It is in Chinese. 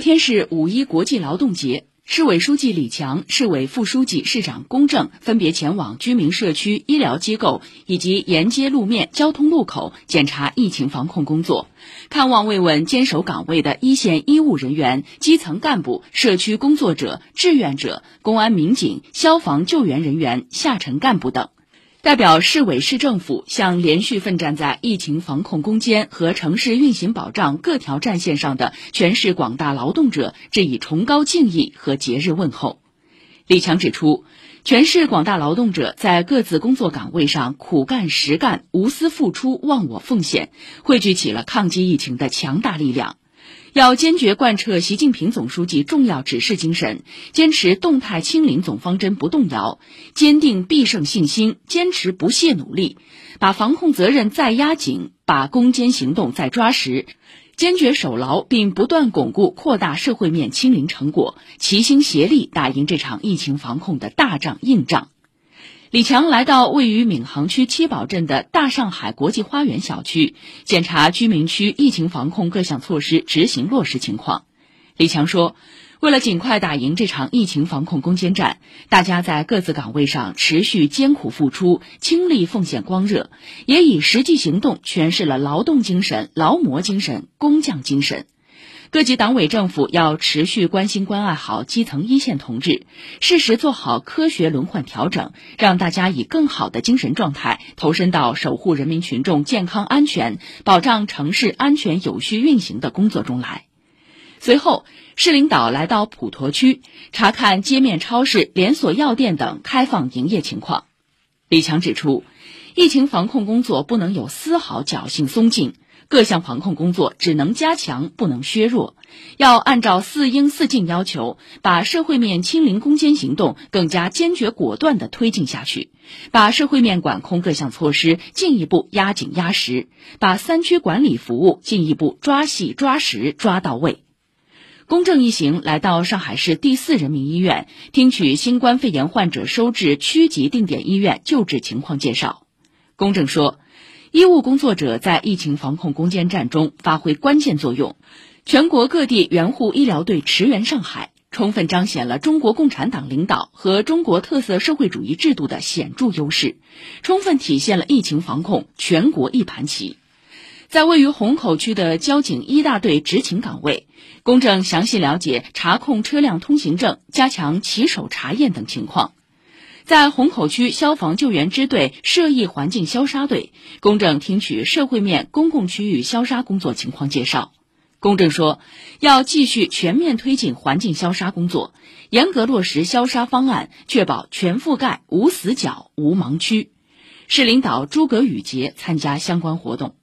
天是五一国际劳动节，市委书记李强、市委副书记、市长龚正分别前往居民社区、医疗机构以及沿街路面、交通路口检查疫情防控工作，看望慰问坚守岗位的一线医务人员、基层干部、社区工作者、志愿者、公安民警、消防救援人员、下沉干部等。代表市委市政府向连续奋战在疫情防控攻坚和城市运行保障各条战线上的全市广大劳动者致以崇高敬意和节日问候。李强指出，全市广大劳动者在各自工作岗位上苦干实干、无私付出、忘我奉献，汇聚起了抗击疫情的强大力量。要坚决贯彻习近平总书记重要指示精神，坚持动态清零总方针不动摇，坚定必胜信心，坚持不懈努力，把防控责任再压紧，把攻坚行动再抓实，坚决守牢并不断巩固扩大社会面清零成果，齐心协力打赢这场疫情防控的大仗硬仗。李强来到位于闵行区七宝镇的大上海国际花园小区，检查居民区疫情防控各项措施执行落实情况。李强说：“为了尽快打赢这场疫情防控攻坚战，大家在各自岗位上持续艰苦付出，倾力奉献光热，也以实际行动诠释了劳动精神、劳模精神、工匠精神。”各级党委政府要持续关心关爱好基层一线同志，适时做好科学轮换调整，让大家以更好的精神状态投身到守护人民群众健康安全、保障城市安全有序运行的工作中来。随后，市领导来到普陀区查看街面超市、连锁药店等开放营业情况。李强指出，疫情防控工作不能有丝毫侥幸松劲。各项防控工作只能加强，不能削弱。要按照“四应四尽”要求，把社会面清零攻坚行动更加坚决果断地推进下去，把社会面管控各项措施进一步压紧压实，把三区管理服务进一步抓细抓实抓到位。公正一行来到上海市第四人民医院，听取新冠肺炎患者收治区级定点医院救治情况介绍。公正说。医务工作者在疫情防控攻坚战中发挥关键作用，全国各地援护医疗队驰援上海，充分彰显了中国共产党领导和中国特色社会主义制度的显著优势，充分体现了疫情防控全国一盘棋。在位于虹口区的交警一大队执勤岗位，公正详细了解查控车辆通行证、加强骑手查验等情况。在虹口区消防救援支队涉疫环境消杀队，公正听取社会面公共区域消杀工作情况介绍。公正说，要继续全面推进环境消杀工作，严格落实消杀方案，确保全覆盖、无死角、无盲区。市领导诸葛宇杰参加相关活动。